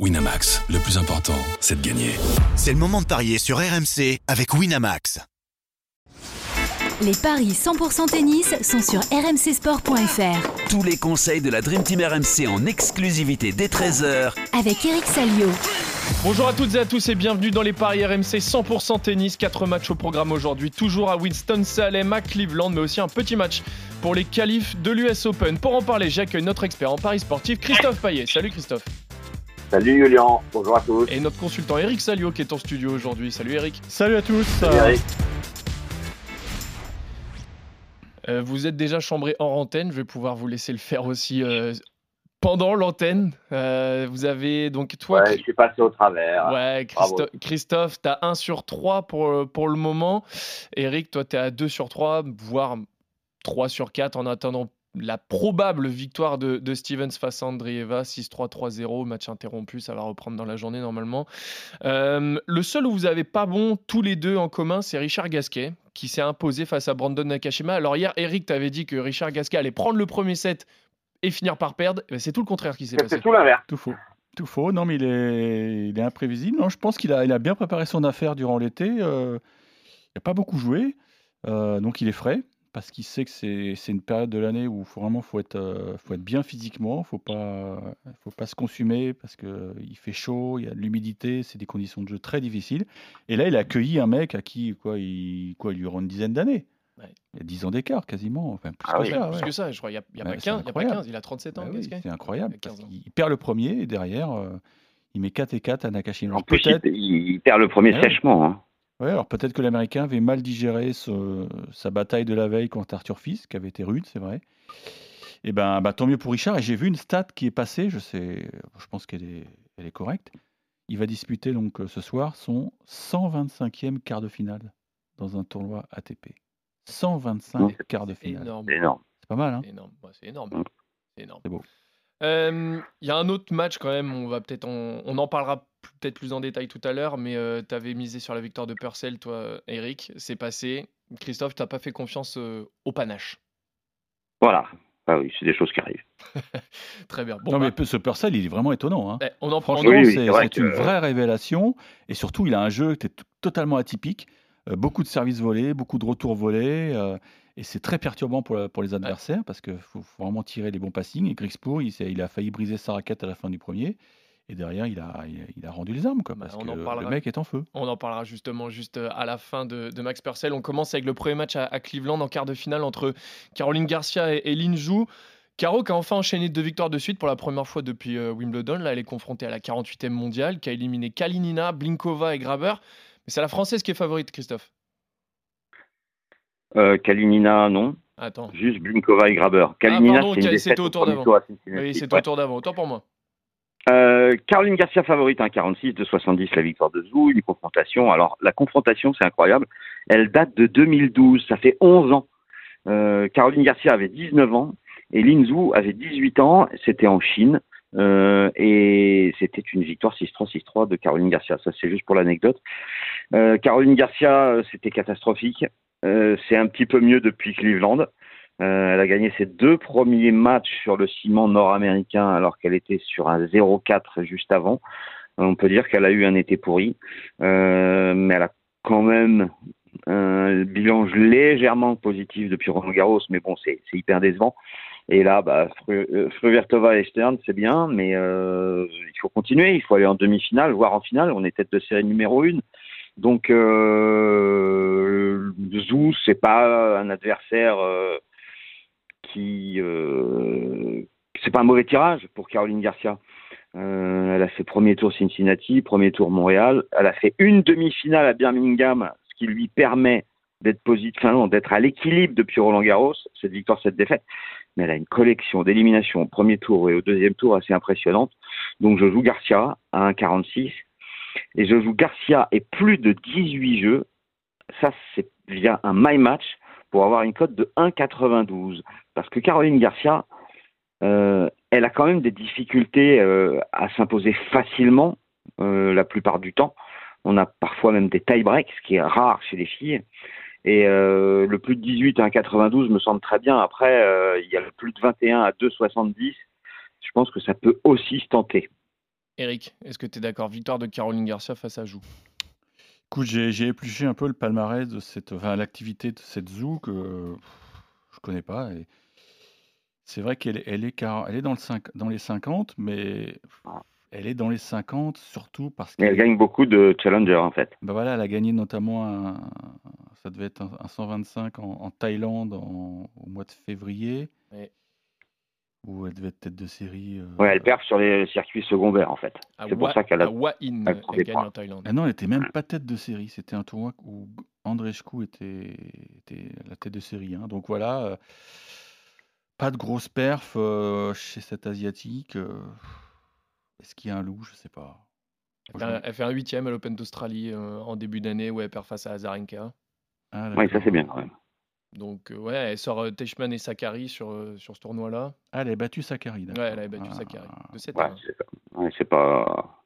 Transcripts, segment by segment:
Winamax, le plus important, c'est de gagner. C'est le moment de parier sur RMC avec Winamax. Les paris 100% tennis sont sur rmcsport.fr. Tous les conseils de la Dream Team RMC en exclusivité dès 13h Avec Eric Salio. Bonjour à toutes et à tous et bienvenue dans les paris RMC 100% tennis. Quatre matchs au programme aujourd'hui, toujours à Winston-Salem, à Cleveland, mais aussi un petit match pour les qualifs de l'US Open. Pour en parler, j'accueille notre expert en paris sportif, Christophe Payet. Salut Christophe. Salut Julien, bonjour à tous. Et notre consultant Eric Salio qui est en studio aujourd'hui. Salut Eric. Salut à tous. Salut Eric. Euh, vous êtes déjà chambré hors antenne, je vais pouvoir vous laisser le faire aussi euh, pendant l'antenne. Euh, vous avez donc toi. Ouais, je suis passé au travers. Ouais. Christo- Christophe, tu as 1 sur 3 pour, pour le moment. Eric, toi, tu es à 2 sur 3, voire 3 sur 4 en attendant la probable victoire de, de Stevens face à Andreeva, 6-3, 3-0, match interrompu, ça va reprendre dans la journée normalement. Euh, le seul où vous avez pas bon tous les deux en commun, c'est Richard Gasquet, qui s'est imposé face à Brandon Nakashima. Alors hier, Eric, tu avais dit que Richard Gasquet allait prendre le premier set et finir par perdre. Eh ben, c'est tout le contraire qui s'est passé. C'est tout l'inverse. Tout faux. Tout faux. Non, mais il est, il est imprévisible. Non, je pense qu'il a, il a bien préparé son affaire durant l'été. euh, il n'a pas beaucoup joué. euh, donc il est frais parce qu'il sait que c'est, c'est une période de l'année où faut vraiment faut être, euh, faut être bien physiquement. Faut pas, faut pas se consumer parce qu'il fait chaud, il y a de l'humidité, c'est des conditions de jeu très difficiles. Et là, il a accueilli un mec à qui quoi, il, quoi, il lui aura une dizaine d'années. Ouais. Il y a 10 ans d'écart quasiment. Enfin, plus Ah que oui, ça, Plus ouais. que ça, je crois. Il n'y a, il y a, Ouais, pas c'est 15, il y a pas incroyable. 15, il a 37 ans, Ah oui, Gasquet. c'est incroyable. Il a parce 15 ans. qu'il perd le premier et derrière, euh, il met 4 et 4 à Nakashima. En Alors plus, il, peut-être il- il perd le premier ouais. sèchement. hein. Ouais, alors peut-être que l'Américain avait mal digéré ce- sa bataille de la veille contre Arthur Fils, qui avait été rude, c'est vrai. Et ben, bah, tant mieux pour Richard. Et j'ai vu une stat qui est passée, je sais, je pense qu'elle est, elle est correcte. Il va disputer donc euh, ce soir son 125e quart de finale dans un tournoi ATP. 125 Ouais. quarts de finale. Énorme. C'est énorme. C'est pas mal, hein C'est énorme. Ouais, c'est énorme. Mm. C'est énorme. C'est beau. Euh, Il y a un autre match quand même, on va peut-être en, on en parlera peut-être plus en détail tout à l'heure, mais tu avais misé sur la victoire de Purcell, toi, Eric. C'est passé. Christophe, tu n'as pas fait confiance euh, au panache. Voilà. Ah oui, c'est des choses qui arrivent. Très bien. Bon, non, bah, mais ce Purcell, il est vraiment étonnant. Hein. eh, on en prend. Franchement, Oui, oui, c'est vrai une que- vraie révélation. Et surtout, il a un jeu qui est totalement atypique. Euh, beaucoup de services volés, beaucoup de retours volés. euh, et c'est très perturbant pour, la- pour les adversaires parce qu'il faut, faut vraiment tirer les bons passings. Et il, s'est- il a failli briser sa raquette à la fin du premier. Et derrière, il a, il a, rendu les armes. Quoi, Bah, parce on que en le parlera. mec est en feu. On en parlera justement juste euh, à la fin de, de Max Purcell. On commence avec le premier match à, à Cleveland en quart de finale entre Caroline Garcia et, et Lin Zhu. Caro qui a enfin enchaîné deux victoires de suite pour la première fois depuis euh, Wimbledon. Là, elle est confrontée à la 48e mondiale, qui a éliminé Kalinina, Blinkova et Graber. Mais c'est la française qui est favorite, Christophe. Euh, Kalinina, non. Attends. Juste Blinkova et Graber. Kalinina, Ah, pardon, c'est une ok, défaite c'était au tour d'avant. Oui, c'est Ouais. au tour d'avant. Autant pour moi. Euh, Caroline Garcia favorite, hein, 46 de 70 la victoire de Zhou, une confrontation. Alors la confrontation, c'est incroyable. Elle date de 2012, ça fait 11 ans. Euh, Caroline Garcia avait 19 ans et Lin Zhou avait 18 ans. C'était en Chine euh, et c'était une victoire 6-3, 6-3 de Caroline Garcia. Ça, c'est juste pour l'anecdote. Euh, Caroline Garcia, euh, c'était catastrophique. Euh, c'est un petit peu mieux depuis Cleveland. Euh, elle a gagné ses deux premiers matchs sur le ciment nord-américain alors qu'elle était sur un 0-4 juste avant. On peut dire qu'elle a eu un été pourri, euh, mais elle a quand même un bilan légèrement positif depuis Roland Garros, mais bon, c'est hyper décevant. Et là, bah, euh, Fruvertova et Stern, c'est bien, mais euh, il faut continuer, il faut aller en demi-finale, voire en finale. On est tête de série numéro une. Donc, euh, Zhou, c'est pas un adversaire euh, euh, c'est pas un mauvais tirage pour Caroline Garcia. Euh, elle a fait premier tour Cincinnati, premier tour Montréal. Elle a fait une demi-finale à Birmingham, ce qui lui permet d'être positif, enfin d'être à l'équilibre depuis Roland Garros, cette victoire, cette défaite. Mais elle a une collection d'éliminations au premier tour et au deuxième tour assez impressionnante. Donc je joue Garcia à 1,46 et je joue Garcia et plus de 18 jeux. Ça, c'est via un my match pour avoir une cote de 1,92. Parce que Caroline Garcia, euh, elle a quand même des difficultés euh, à s'imposer facilement euh, la plupart du temps. On a parfois même des tie-breaks, ce qui est rare chez les filles. Et le plus de 18 à 1,92 me semble très bien. Après, il y a le plus de 21 à 2,70. Je pense que ça peut aussi se tenter. Eric, est-ce que tu es d'accord? Victoire de Caroline Garcia face à Jou. Écoute, j'ai épluché un peu le palmarès de cette, enfin, l'activité de cette Zou que pff, je connais pas. Et c'est vrai qu'elle est, elle est, car- elle est dans, le cinq- dans les 50, mais elle est dans les 50 surtout parce elle qu'elle gagne beaucoup de challenger en fait. bah voilà, elle a gagné notamment un, ça devait être un, un 125 en, en Thaïlande en- au mois de février, Ouais. Où elle devait être tête de série. euh, Ouais, elle perd sur les circuits secondaires en fait. À C'est pour Wa- ça qu'elle a- à Hua Hin, elle elle gagne points. en Thaïlande. Ah non, elle était même pas tête de série. C'était un tournoi où Andreescu était, était la tête de série. hein. Donc voilà, euh, pas de grosse perf euh, chez cet Asiatique. euh. Est-ce qu'il y a un loup? Je sais pas. Elle fait un- Elle fait un huitième à l'Open d'Australie euh, en début d'année où elle perd face à Azarenka. Ah, Oui, ça c'est bien quand même. Donc euh, ouais, elle sort euh, Teichmann et Sakari sur, euh, sur ce tournoi-là. Ah, elle a battu Sakari. Ouais, d'accord. elle avait battu Ah, Sakari. De 7 Ouais, à 1. c'est pas- ouais, c'est pas.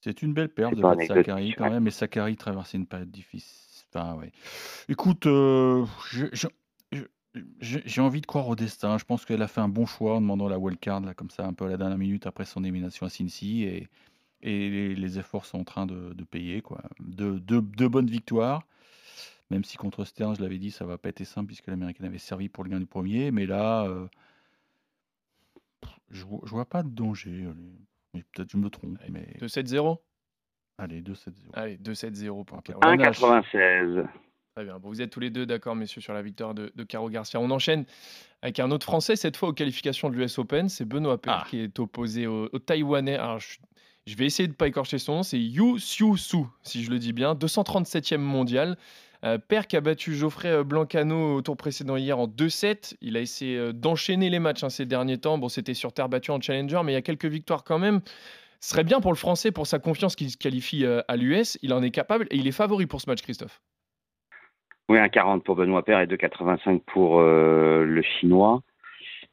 C'est une belle perf C'est de battre Sakari quand ouais. même, mais Sakari traversait une période difficile. Enfin, ouais. Écoute, euh, j'ai envie de croire au destin. Je pense qu'elle a fait un bon choix en demandant la wildcard, là, comme ça, un peu à la dernière minute après son élimination à Cincy. Et, et les, les efforts sont en train de, de payer. Quoi. Deux, deux- deux bonnes victoires. Même si contre Stern, je l'avais dit, ça va pas été simple puisque l'américaine avait servi pour le gain du premier. Mais là, euh, je, vois- je vois pas de danger. Peut-être je me trompe. Allez, Mais 2-7-0 allez, 2-7-0. Allez, 2-7-0 pour panache. 1,96. Très bien. Bon, vous êtes tous les deux d'accord, messieurs, sur la victoire de, de Caro Garcia. On enchaîne avec un autre Français, cette fois aux qualifications de l'US Open. C'est Benoît Paire Ah. qui est opposé au, au Taïwanais. Alors, je, je vais essayer de ne pas écorcher son nom. C'est Yu Xiu Su, si je le dis bien. 237e mondial. Euh, qui a battu Geoffrey euh, Blancano au tour précédent hier en 2-7. Il a essayé euh, d'enchaîner les matchs hein, ces derniers temps. Bon, c'était sur terre battue en Challenger, mais il y a quelques victoires quand même. Ce serait bien pour le Français, pour sa confiance qu'il se qualifie euh, à l'US. Il en est capable et il est favori pour ce match, Christophe. Oui, 1,40 pour Benoît Paire et 2,85 pour le Chinois.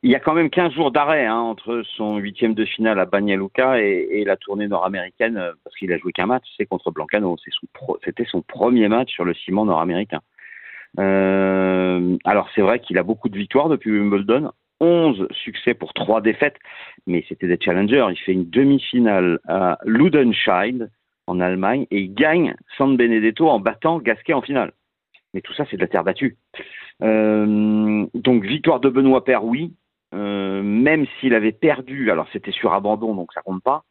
Il y a quand même 15 jours d'arrêt hein, entre son huitième de finale à Banja Luka et, et la tournée nord-américaine, euh, parce qu'il a joué qu'un match, c'est contre Blancano. C'était son premier match sur le ciment nord-américain. Euh, alors c'est vrai qu'il a beaucoup de victoires depuis Wimbledon, 11 succès pour 3 défaites, mais c'était des challengers. Il fait une demi-finale à Ludenscheid en Allemagne et il gagne San Benedetto en battant Gasquet en finale. Mais tout ça, c'est de la terre battue. Euh, donc, victoire de Benoît Paire, oui. Euh, même s'il avait perdu, alors c'était sur abandon, donc ça compte pas.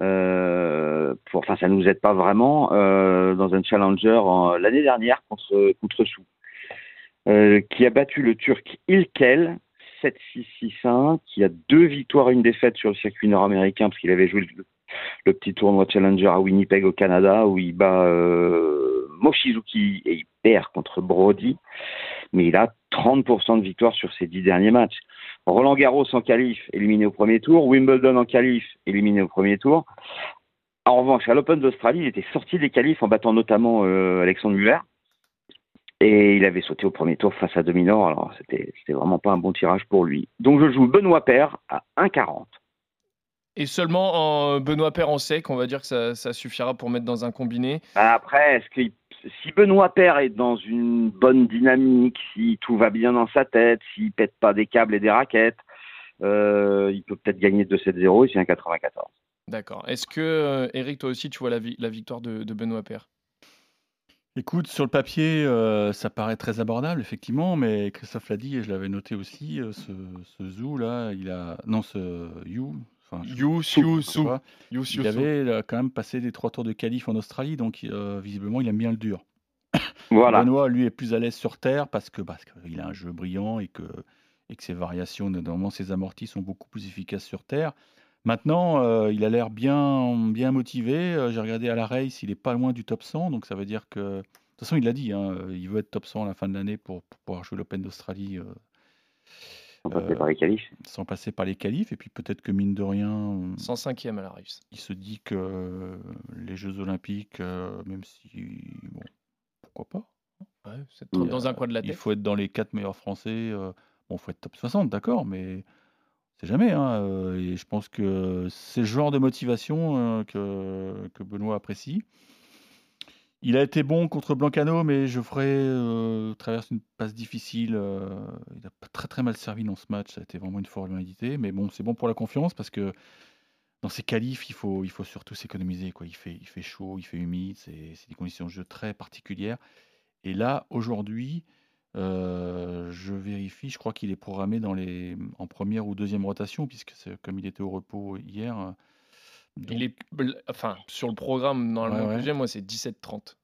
Euh, pour, enfin, ça nous aide pas vraiment euh, dans un challenger en- l'année dernière contre contre Sou, euh, qui a battu le Turc Ilkel 7-6-6-1, qui a deux victoires et une défaite sur le circuit nord-américain parce qu'il avait joué le, le petit tournoi challenger à Winnipeg au Canada où il bat euh, Mochizuki et il perd contre Brody, mais il a 30% de victoires sur ses dix derniers matchs. Roland Garros en qualif, éliminé au premier tour. Wimbledon en qualif, éliminé au premier tour. En revanche, à l'Open d'Australie, il était sorti des qualifs en battant notamment euh, Alexandre Muller. Et il avait sauté au premier tour face à Dominor. Alors, c'était c'était vraiment pas un bon tirage pour lui. Donc, je joue Benoît Paire à 1,40. Et seulement en Benoît Paire en sec, on va dire que ça, ça suffira pour mettre dans un combiné. Après, est-ce que si Benoît Paire est dans une bonne dynamique, si tout va bien dans sa tête, s'il pète pas des câbles et des raquettes, euh, il peut peut-être gagner 2-7-0 et c'est un 94. D'accord. Est-ce que, euh, Eric, toi aussi, tu vois la, vi- la victoire de, de Benoît Paire Écoute, sur le papier, euh, ça paraît très abordable, effectivement, mais Christophe l'a dit et je l'avais noté aussi, euh, ce, ce Zou là, il a. Non, ce You. Enfin, Yu Su. Il avait euh, quand même passé les trois tours de qualif en Australie, donc euh, visiblement, il aime bien le dur. Voilà. Benoît, lui, est plus à l'aise sur terre parce que parce qu'il a un jeu brillant et que, et que ses variations, notamment ses amortis, sont beaucoup plus efficaces sur terre. Maintenant, euh, il a l'air bien, bien motivé. J'ai regardé à la race, il est pas loin du top 100, donc ça veut dire que. De toute façon, il l'a dit, hein, il veut être top 100 à la fin de l'année pour, pour pouvoir jouer l'Open d'Australie euh, On va Euh, passer par les qualifs. sans passer par les qualifs. Et puis peut-être que mine de rien, euh, 105e à la Rives. il se dit que euh, les Jeux Olympiques, euh, même si. Bon, pourquoi pas Ouais, c'est Mm. dans un coin de la Il faut être dans les quatre meilleurs Français. euh, bon, faut être top 60, d'accord, mais c'est jamais. Hein, euh, et je pense que c'est le genre de motivation euh, que, que Benoît apprécie. Il a été bon contre Blancano, mais Geoffrey euh, traverse une passe difficile. euh, il a très très mal servi dans ce match. Ça a été vraiment une formalité. Mais bon, c'est bon pour la confiance parce que dans ces qualifs, il faut, surtout s'économiser. Il, fait, chaud, il fait humide, c'est des conditions de jeu très particulières. Et là, aujourd'hui, euh, je vérifie, je crois qu'il est programmé en première ou deuxième rotation, puisque comme il était au repos hier. Il donc est, enfin, sur le programme, normalement, Ouais, ouais. j'ai, moi, c'est 17-30.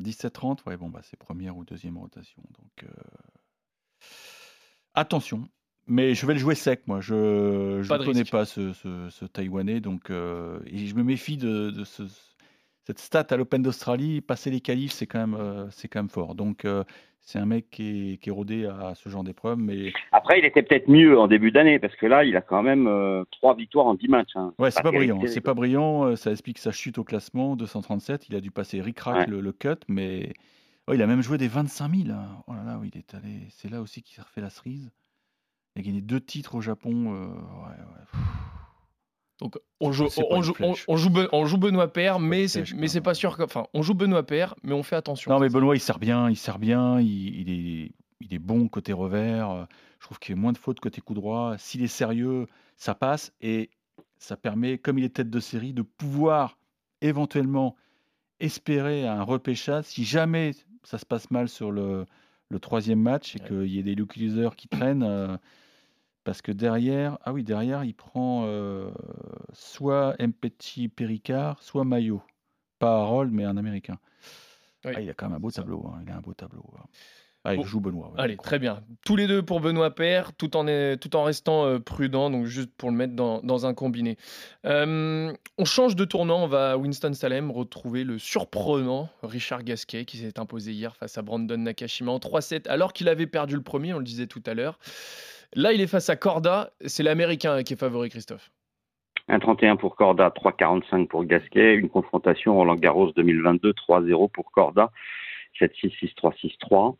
17-30, ouais, bon, bah, c'est première ou deuxième rotation. Donc, euh, attention. Mais je vais le jouer sec, moi. Je ne connais pas ce, ce- ce Taïwanais. Donc, euh, et je me méfie de, de ce- cette stat à l'Open d'Australie. Passer les qualifs, c'est quand, même, euh, c'est quand même fort. Donc, euh, c'est un mec qui est, qui est rodé à ce genre d'épreuve. Mais Après, il était peut-être mieux en début d'année parce que là, il a quand même euh, trois victoires en 10 matchs. hein. ouais, c'est pas terrible, brillant. C'est pas brillant. Ça explique sa chute au classement. 237. Il a dû passer ric-rac Ouais. le, le cut. Mais oh, il a même joué des 25 000. hein. Oh là là, oui, il est allé. C'est là aussi qu'il s'est refait la cerise. Il a gagné deux titres au Japon. euh, ouais, ouais. Donc, on joue, on, une joue, on, flèche. on joue, Ben- on joue Benoît Père, mais c'est, mais c'est pas sûr que. Enfin, on joue Benoît Père, mais on fait attention. Non, mais Benoît, il sert bien, il sert bien, il, il est, il est bon côté revers. Je trouve qu'il y a moins de fautes côté coup droit. S'il est sérieux, ça passe et ça permet, comme il est tête de série, de pouvoir éventuellement espérer un repêchage si jamais ça se passe mal sur le, le troisième match et Ouais. qu'il y ait des localiseurs qui traînent. euh, parce que derrière, ah oui, derrière, il prend euh, soit Mpeti Péricard, soit Maillot. Pas Harold, mais un Américain. Oui, Ah, il a quand même un beau tableau. hein, Il a un beau tableau. hein. Ah, il Bon, joue Benoît. ouais, Allez, je très bien. Tous les deux pour Benoît Père, tout en, est- tout en restant euh, prudent, donc juste pour le mettre dans, dans un combiné. Euh, on change de tournant, on va à Winston-Salem retrouver le surprenant Richard Gasquet qui s'est imposé hier face à Brandon Nakashima en 3-7, alors qu'il avait perdu le premier, on le disait tout à l'heure. Là, il est face à Corda, c'est l'Américain qui est favori, Christophe. 1,31 pour Corda, 3,45 pour Gasquet. Une confrontation Roland Garros 2022, 3-0 pour Corda, 7-6, 6-3, 6-3.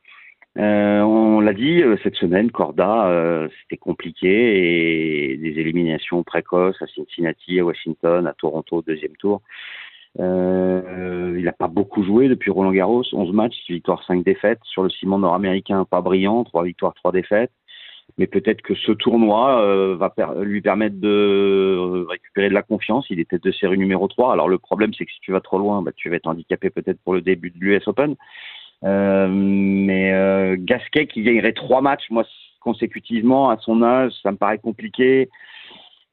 Euh, on l'a dit euh, cette semaine, Corda, euh, c'était compliqué et des éliminations précoces à Cincinnati, à Washington, à Toronto deuxième tour. Euh, il n'a pas beaucoup joué depuis Roland Garros, 11 matchs, 6 victoires, 5 défaites. Sur le ciment nord-américain, pas brillant, 3 victoires, 3 défaites. Mais peut-être que ce tournoi euh, va lui permettre de récupérer de la confiance. Il était de série numéro 3. Alors le problème, c'est que si tu vas trop loin, bah, tu vas être handicapé peut-être pour le début de l'US Open. Euh, mais euh, Gasquet qui gagnerait trois matchs, moi consécutivement à son âge, ça me paraît compliqué.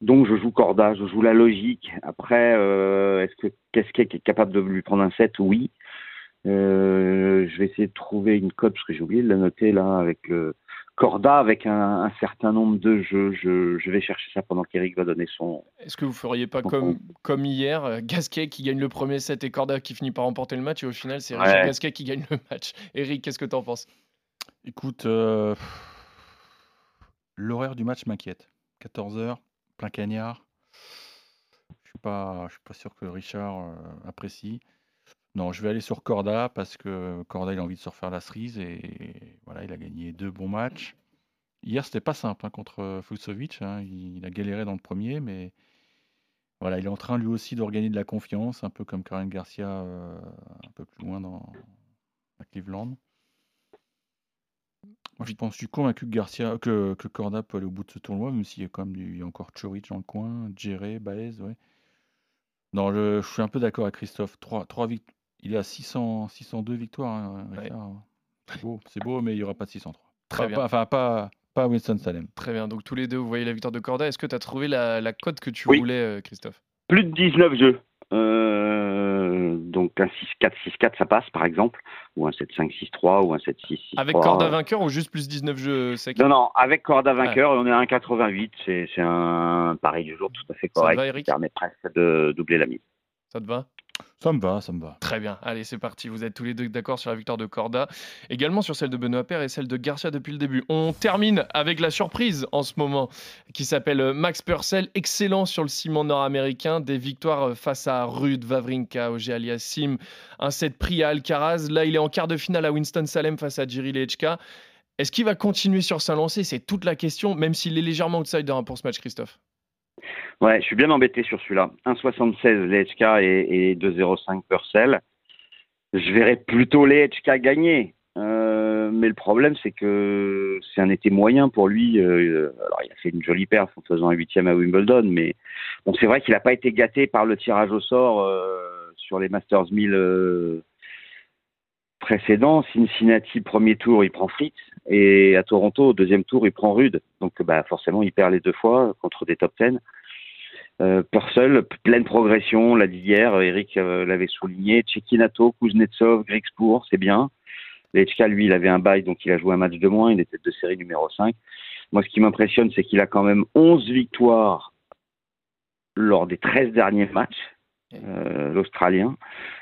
Donc je joue Corda, je joue la logique. Après, euh, est-ce que Gasquet est capable de lui prendre un set? Oui. Euh, je vais essayer de trouver une cote parce que j'ai oublié de la noter là avec le Corda avec un, un certain nombre de jeux. Je, je vais chercher ça pendant qu'Eric va donner son. Est-ce que vous feriez pas comme, hier, euh, Gasquet qui gagne le premier set et Corda qui finit par remporter le match et au final c'est Ouais. Gasquet qui gagne le match Eric, qu'est-ce que t'en penses? Écoute, euh, l'horaire du match m'inquiète. 14h, plein cagnard. Je suis pas, je suis pas sûr que Richard euh, apprécie. Non, je vais aller sur Corda parce que Corda il a envie de se refaire la cerise et voilà, il a gagné deux bons matchs. Hier, c'était pas simple hein, contre Fusovic. hein, il, a galéré dans le premier, mais voilà, il est en train lui aussi de regagner de la confiance, un peu comme Karen Garcia euh, un peu plus loin dans Cleveland. Moi, je pense, je suis convaincu que Garcia, que, Corda peut aller au bout de ce tournoi, même s'il y a encore Chorich dans le coin, Djere, Baez, ouais. Non, je, suis un peu d'accord avec Christophe. Trois, trois Il est à 600, 602 victoires, hein, Ouais. C'est beau, c'est beau, mais il n'y aura pas de 603. Très Pas- bien. pas- enfin, pas, pas Winston-Salem. Très bien, donc tous les deux vous voyez la victoire de Corda. Est-ce que tu as trouvé la, la cote que tu Oui. voulais, euh, Christophe? Plus de 19 jeux. Euh, donc un 6-4, 6-4, ça passe par exemple, ou un 7-5, 6-3, ou un 7-6, 6-3. Avec Corda vainqueur ou juste plus 19 jeux secs Non, non, avec Corda vainqueur, on est à 1,88. C'est c'est un pari du jour tout à fait Ça te correct va, qui Eric? permet presque de doubler la mise. Ça te va? Ça me va, ça me va. Très bien, allez c'est parti, vous êtes tous les deux d'accord sur la victoire de Corda, également sur celle de Benoît Paire et celle de Garcia depuis le début. On termine avec la surprise en ce moment qui s'appelle Max Purcell, excellent sur le ciment nord-américain, des victoires face à Rude, Vavrinka, Auger Aliassim, un set pris à Alcaraz, là il est en quart de finale à Winston-Salem face à Jiri Lechka. Est-ce qu'il va continuer sur sa lancée? C'est toute la question, même s'il est légèrement outsider hein, pour ce match, Christophe. Ouais, je suis bien embêté sur celui-là. 1,76 Lechka et, et 2,05 Purcell. Je verrais plutôt Lechka gagner. Euh, Euh, mais le problème, c'est que c'est un été moyen pour lui. Euh, alors, il a fait une jolie perf en faisant un huitième à Wimbledon, mais c'est vrai qu'il n'a pas été gâté par le tirage au sort euh, sur les Masters 1000 euh, précédents. Cincinnati, premier tour, il prend Fritz. Et à Toronto, au deuxième tour, il prend Rude. Donc, bah, forcément, il perd les deux fois contre des top 10. Euh, Purcell, pleine progression, l'a dit hier, Eric euh, l'avait souligné. Tchekinato, Kuznetsov, Grigspur, c'est bien. Lechka, lui, il avait un bail, donc il a joué un match de moins, il était de série numéro 5. Moi, ce qui m'impressionne, c'est qu'il a quand même 11 victoires lors des 13 derniers matchs, euh, l'Australien.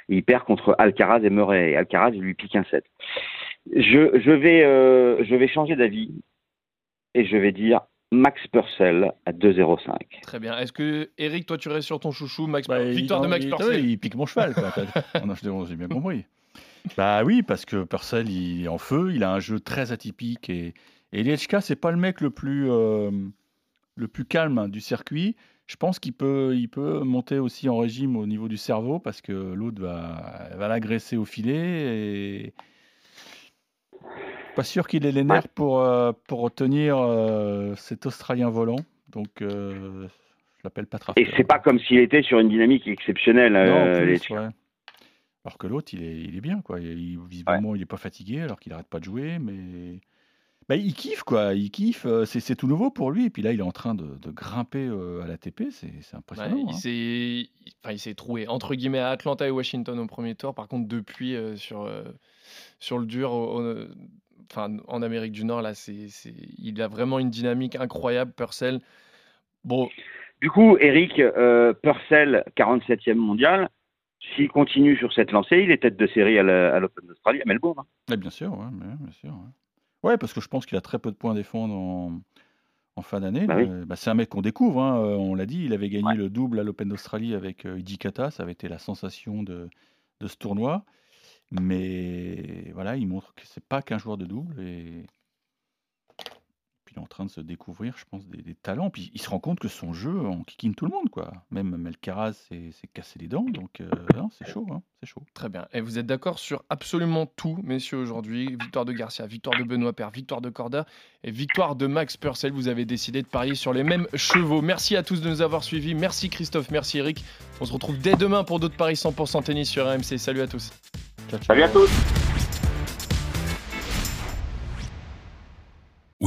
Il perd contre Alcaraz et Murray. Et Alcaraz, lui pique un 7. Je, je, vais, euh, je vais changer d'avis et je vais dire Max Purcell à 2,05. Très bien. Est-ce que, Eric, toi, tu restes sur ton chouchou, Max Bah, Purcell Victoire il, de Max il- Purcell. Il pique mon cheval. Quoi. T'as- non, je- J'ai bien compris. Bah oui, parce que Purcell, il est en feu, il a un jeu très atypique et, et Liechka, c'est pas le mec le plus, euh, le plus calme hein, du circuit. Je pense qu'il peut, il peut monter aussi en régime au niveau du cerveau parce que l'autre va, va l'agresser au filet et pas sûr qu'il ait les nerfs pour, euh, pour tenir euh, cet Australien volant. Donc, euh, je l'appelle pas Et c'est pas comme s'il était sur une dynamique exceptionnelle. non, euh, plus, ouais. Alors que l'autre, il est, il est bien, quoi. Il, visiblement, il est pas fatigué, alors qu'il arrête pas de jouer, mais bah, il kiffe, quoi. Il kiffe. euh, C'est c'est tout nouveau pour lui. Et puis là, il est en train de, de grimper euh, à l'ATP. C'est c'est Ouais, impressionnant. il hein. s'est il- enfin, il s'est troué entre guillemets à Atlanta et Washington au premier tour. Par contre, depuis euh, sur, euh, sur le dur, au- au- enfin, en Amérique du Nord, là, c'est, c'est- il a vraiment une dynamique incroyable. Purcell, bon, Du coup, Eric euh, Purcell, 47e mondial, s'il continue sur cette lancée, il est tête de série à la- à l'Open d'Australie à Melbourne. hein. Ouais, bien sûr, ouais, mais- bien sûr. Ouais. Ouais, parce que je pense qu'il a très peu de points à défendre en, en fin d'année. Bah oui. Bah, c'est un mec qu'on découvre. hein, euh, On l'a dit, il avait gagné le double à l'Open d'Australie avec euh, Hijikata. Ça avait été la sensation de, de ce tournoi. Mais voilà, il montre que c'est pas qu'un joueur de double. Et puis il est en train de se découvrir, je pense, des, des talents. Puis il se rend compte que son jeu, on kikine tout le monde. quoi. Même Melcaraz s'est s'est cassé les dents. Donc euh, c'est chaud. hein, c'est chaud. très bien. Et vous êtes d'accord sur absolument tout, messieurs, aujourd'hui? Victoire de Garcia, victoire de Benoît Paire, victoire de Corda et victoire de Max Purcell. Vous avez décidé de parier sur les mêmes chevaux. Merci à tous de nous avoir suivis. Merci Christophe, merci Eric. On se retrouve dès demain pour d'autres paris 100% tennis sur RMC. Salut à tous. Ciao, ciao. Salut à tous